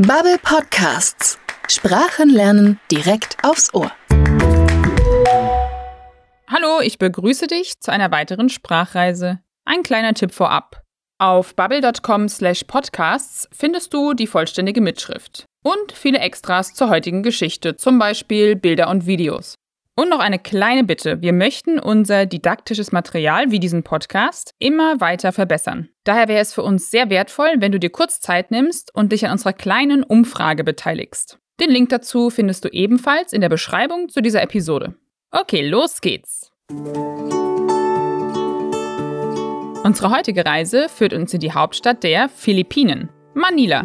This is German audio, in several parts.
Bubble Podcasts. Sprachen lernen direkt aufs Ohr. Hallo, ich begrüße dich zu einer weiteren Sprachreise. Ein kleiner Tipp vorab. Auf bubble.com/podcasts findest du die vollständige Mitschrift und viele Extras zur heutigen Geschichte, zum Beispiel Bilder und Videos. Und noch eine kleine Bitte. Wir möchten unser didaktisches Material wie diesen Podcast immer weiter verbessern. Daher wäre es für uns sehr wertvoll, wenn du dir kurz Zeit nimmst und dich an unserer kleinen Umfrage beteiligst. Den Link dazu findest du ebenfalls in der Beschreibung zu dieser Episode. Okay, los geht's. Unsere heutige Reise führt uns in die Hauptstadt der Philippinen, Manila.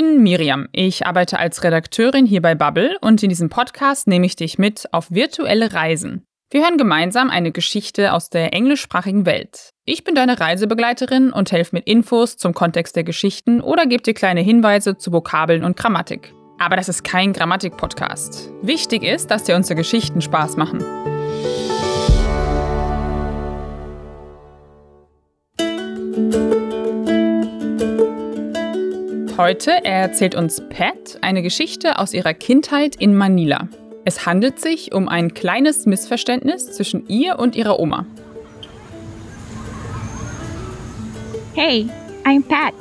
Bin Miriam. Ich arbeite als Redakteurin hier bei Bubble und in diesem Podcast nehme ich dich mit auf virtuelle Reisen. Wir hören gemeinsam eine Geschichte aus der englischsprachigen Welt. Ich bin deine Reisebegleiterin und helfe mit Infos zum Kontext der Geschichten oder gebe dir kleine Hinweise zu Vokabeln und Grammatik. Aber das ist kein Grammatik-Podcast. Wichtig ist, dass dir unsere Geschichten Spaß machen. Heute erzählt uns Pat eine Geschichte aus ihrer Kindheit in Manila. Es handelt sich um ein kleines Missverständnis zwischen ihr und ihrer Oma. Hey, I'm Pat,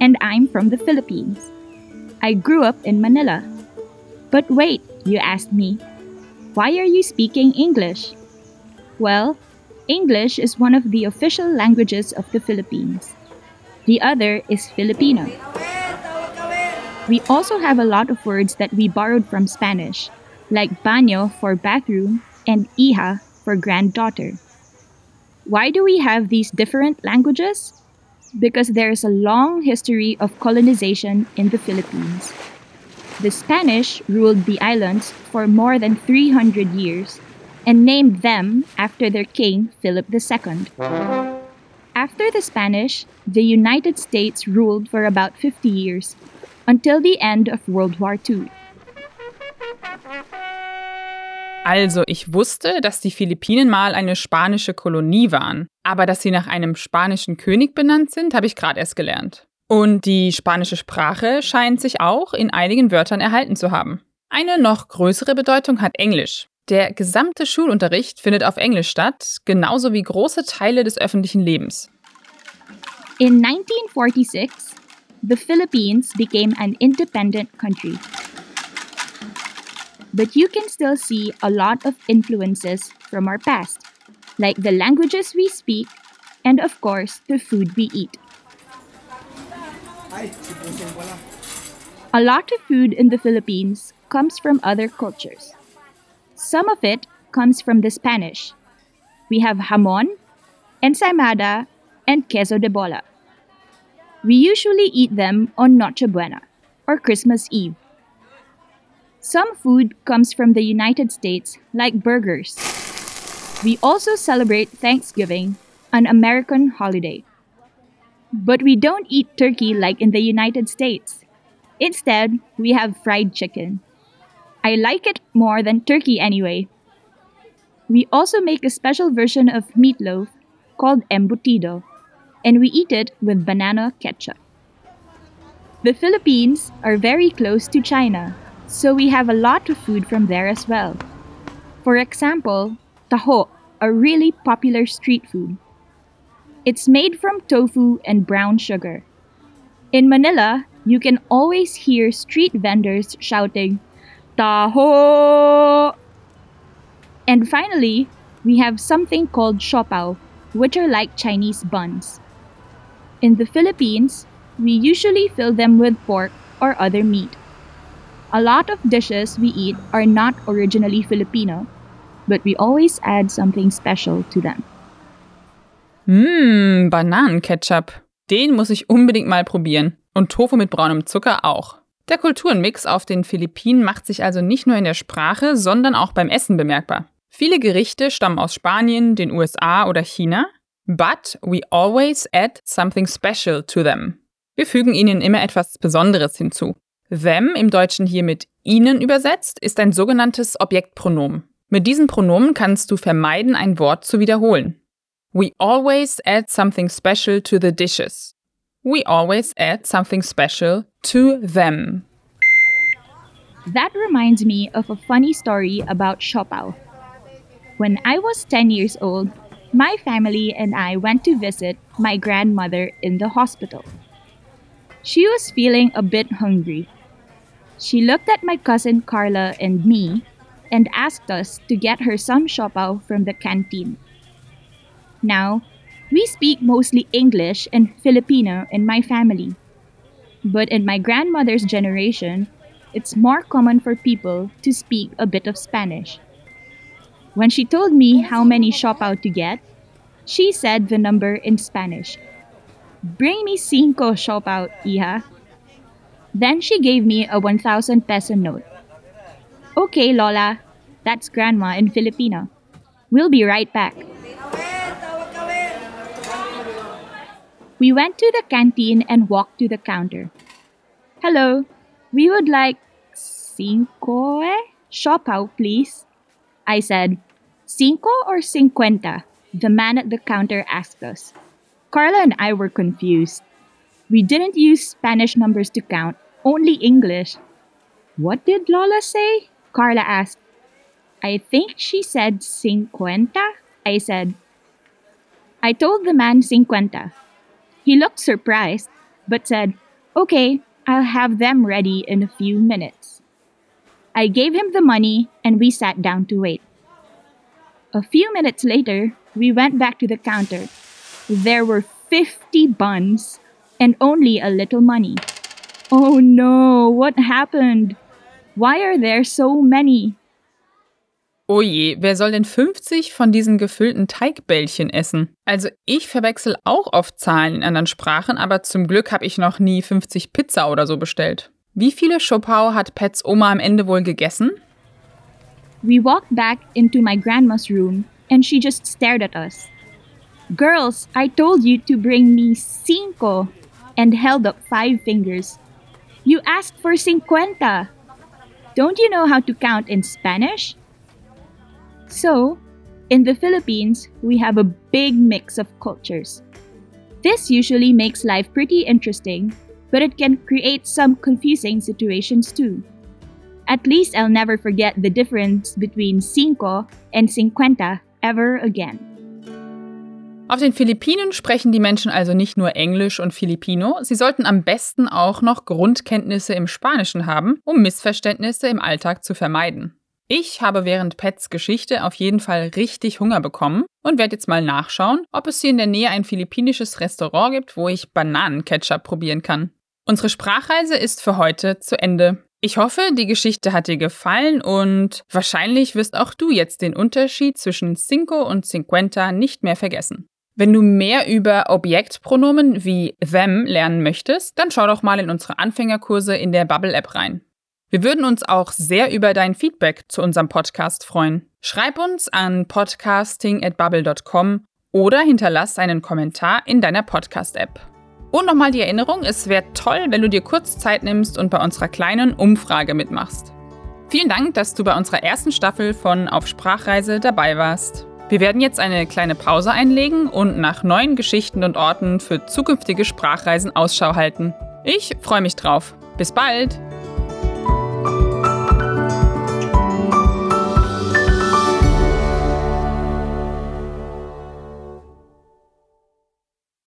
and I'm from the Philippines. I grew up in Manila. But wait, you asked me, why are you speaking English? Well, English is one of the official languages of the Philippines. The other is Filipino. We also have a lot of words that we borrowed from Spanish, like baño for bathroom and hija for granddaughter. Why do we have these different languages? Because there is a long history of colonization in the Philippines. The Spanish ruled the islands for more than 300 years and named them after their king, Philip II. After the Spanish, the United States ruled for about 50 years until the end of World War II. Also, ich wusste, dass die Philippinen mal eine spanische Kolonie waren, aber dass sie nach einem spanischen König benannt sind, habe ich gerade erst gelernt. Und die spanische Sprache scheint sich auch in einigen Wörtern erhalten zu haben. Eine noch größere Bedeutung hat Englisch. Der gesamte Schulunterricht findet auf Englisch statt, genauso wie große Teile des öffentlichen Lebens. In 1946, the Philippines became an independent country. But you can still see a lot of influences from our past, like the languages we speak and, of course, the food we eat. A lot of food in the Philippines comes from other cultures. Some of it comes from the Spanish. We have jamon, ensaimada, and queso de bola. We usually eat them on Noche Buena, or Christmas Eve. Some food comes from the United States, like burgers. We also celebrate Thanksgiving, an American holiday. But we don't eat turkey like in the United States. Instead, we have fried chicken. I like it more than turkey anyway. We also make a special version of meatloaf called embutido, and we eat it with banana ketchup. The Philippines are very close to China, so we have a lot of food from there as well. For example, taho, a really popular street food. It's made from tofu and brown sugar. In Manila, you can always hear street vendors shouting, Taho! And finally, we have something called siopao, which are like Chinese buns. In the Philippines, we usually fill them with pork or other meat. A lot of dishes we eat are not originally Filipino, but we always add something special to them. Mmm, Bananenketchup. Den muss ich unbedingt mal probieren. Und Tofu mit braunem Zucker auch. Der Kulturenmix auf den Philippinen macht sich also nicht nur in der Sprache, sondern auch beim Essen bemerkbar. Viele Gerichte stammen aus Spanien, den USA oder China, but we always add something special to them. Wir fügen ihnen immer etwas Besonderes hinzu. Them, im Deutschen hier mit Ihnen übersetzt, ist ein sogenanntes Objektpronomen. Mit diesem Pronomen kannst du vermeiden, ein Wort zu wiederholen. We always add something special to the dishes. We always add something special to them. That reminds me of a funny story about Siopao. When I was 10 years old, my family and I went to visit my grandmother in the hospital. She was feeling a bit hungry. She looked at my cousin Carla and me and asked us to get her some siopao from the canteen. Now, we speak mostly English and Filipino in my family. But in my grandmother's generation, it's more common for people to speak a bit of Spanish. When she told me how many siopao to get, she said the number in Spanish. Bring me cinco siopao, hija. Then she gave me a 1,000 peso note. Okay, Lola, that's grandma in Filipino. We'll be right back. We went to the canteen and walked to the counter. Hello, we would like cinco eh? Siopao, please. I said, Cinco or cincuenta? The man at the counter asked us. Carla and I were confused. We didn't use Spanish numbers to count, only English. What did Lola say? Carla asked. I think she said cincuenta. I said. I told the man cincuenta. He looked surprised, but said, Okay, I'll have them ready in a few minutes. I gave him the money and we sat down to wait. A few minutes later, we went back to the counter. There were 50 buns and only a little money. Oh no, what happened? Why are there so many? Oh je, wer soll denn 50 von diesen gefüllten Teigbällchen essen? Also ich verwechsel auch oft Zahlen in anderen Sprachen, aber zum Glück habe ich noch nie 50 Pizza oder so bestellt. Wie viele Chopau hat Pets Oma am Ende wohl gegessen? We walked back into my grandma's room and she just stared at us. Girls, I told you to bring me cinco and held up five fingers. You asked for cincuenta. Don't you know how to count in Spanish? So, in the Philippines, we have a big mix of cultures. This usually makes life pretty interesting, but it can create some confusing situations too. At least I'll never forget the difference between cinco and cincuenta ever again. Auf den Philippinen sprechen die Menschen also nicht nur Englisch und Filipino, sie sollten am besten auch noch Grundkenntnisse im Spanischen haben, um Missverständnisse im Alltag zu vermeiden. Ich habe während Pets Geschichte auf jeden Fall richtig Hunger bekommen und werde jetzt mal nachschauen, ob es hier in der Nähe ein philippinisches Restaurant gibt, wo ich Bananenketchup probieren kann. Unsere Sprachreise ist für heute zu Ende. Ich hoffe, die Geschichte hat dir gefallen und wahrscheinlich wirst auch du jetzt den Unterschied zwischen cinco und cincuenta nicht mehr vergessen. Wenn du mehr über Objektpronomen wie them lernen möchtest, dann schau doch mal in unsere Anfängerkurse in der Bubble App rein. Wir würden uns auch sehr über dein Feedback zu unserem Podcast freuen. Schreib uns an podcasting@bubble.com oder hinterlass einen Kommentar in deiner Podcast-App. Und nochmal die Erinnerung, es wäre toll, wenn du dir kurz Zeit nimmst und bei unserer kleinen Umfrage mitmachst. Vielen Dank, dass du bei unserer ersten Staffel von Auf Sprachreise dabei warst. Wir werden jetzt eine kleine Pause einlegen und nach neuen Geschichten und Orten für zukünftige Sprachreisen Ausschau halten. Ich freue mich drauf. Bis bald!